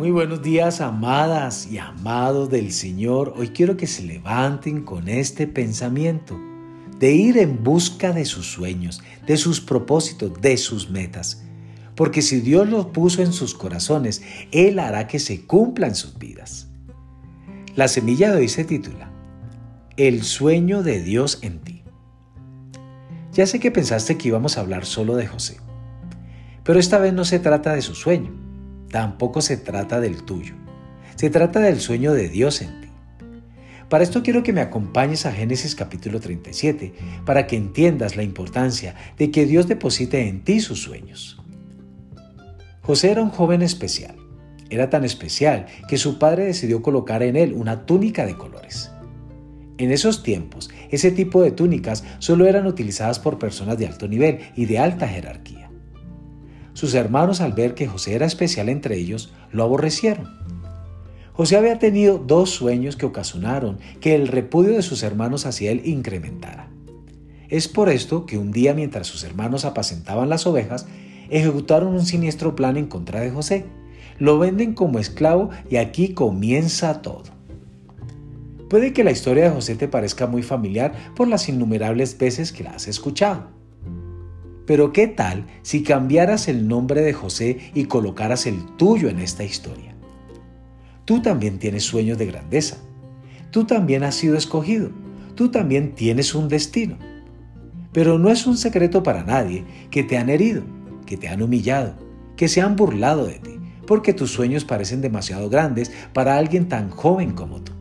Muy buenos días, amadas y amados del Señor. Hoy quiero que se levanten con este pensamiento de ir en busca de sus sueños, de sus propósitos, de sus metas. Porque si Dios los puso en sus corazones, Él hará que se cumplan sus vidas. La semilla de hoy se titula El sueño de Dios en ti. Ya sé que pensaste que íbamos a hablar solo de José, pero esta vez no se trata de su sueño tampoco se trata del tuyo. Se trata del sueño de Dios en ti. Para esto quiero que me acompañes a Génesis capítulo 37, para que entiendas la importancia de que Dios deposite en ti sus sueños. José era un joven especial. Era tan especial que su padre decidió colocar en él una túnica de colores. En esos tiempos, ese tipo de túnicas solo eran utilizadas por personas de alto nivel y de alta jerarquía. Sus hermanos al ver que José era especial entre ellos, lo aborrecieron. José había tenido dos sueños que ocasionaron que el repudio de sus hermanos hacia él incrementara. Es por esto que un día mientras sus hermanos apacentaban las ovejas, ejecutaron un siniestro plan en contra de José. Lo venden como esclavo y aquí comienza todo. Puede que la historia de José te parezca muy familiar por las innumerables veces que la has escuchado. Pero ¿qué tal si cambiaras el nombre de José y colocaras el tuyo en esta historia? Tú también tienes sueños de grandeza. Tú también has sido escogido. Tú también tienes un destino. Pero no es un secreto para nadie que te han herido, que te han humillado, que se han burlado de ti, porque tus sueños parecen demasiado grandes para alguien tan joven como tú.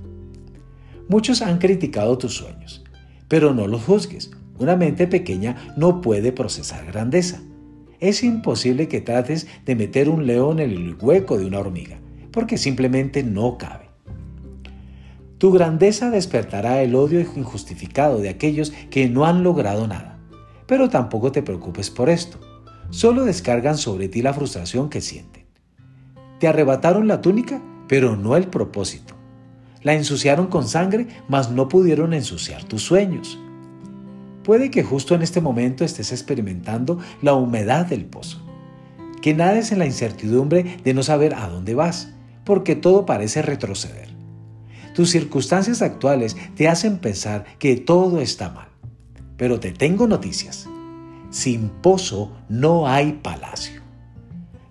Muchos han criticado tus sueños, pero no los juzgues, una mente pequeña no puede procesar grandeza. Es imposible que trates de meter un león en el hueco de una hormiga, porque simplemente no cabe. Tu grandeza despertará el odio injustificado de aquellos que no han logrado nada. Pero tampoco te preocupes por esto. Solo descargan sobre ti la frustración que sienten. Te arrebataron la túnica, pero no el propósito. La ensuciaron con sangre, mas no pudieron ensuciar tus sueños. Puede que justo en este momento estés experimentando la humedad del pozo, que nades en la incertidumbre de no saber a dónde vas, porque todo parece retroceder. Tus circunstancias actuales te hacen pensar que todo está mal. Pero te tengo noticias. Sin pozo no hay palacio.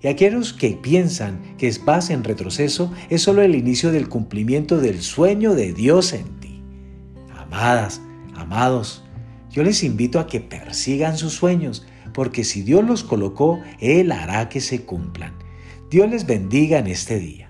Y aquellos que piensan que vas en retroceso es solo el inicio del cumplimiento del sueño de Dios en ti. Amadas, amados, yo les invito a que persigan sus sueños, porque si Dios los colocó, Él hará que se cumplan. Dios les bendiga en este día.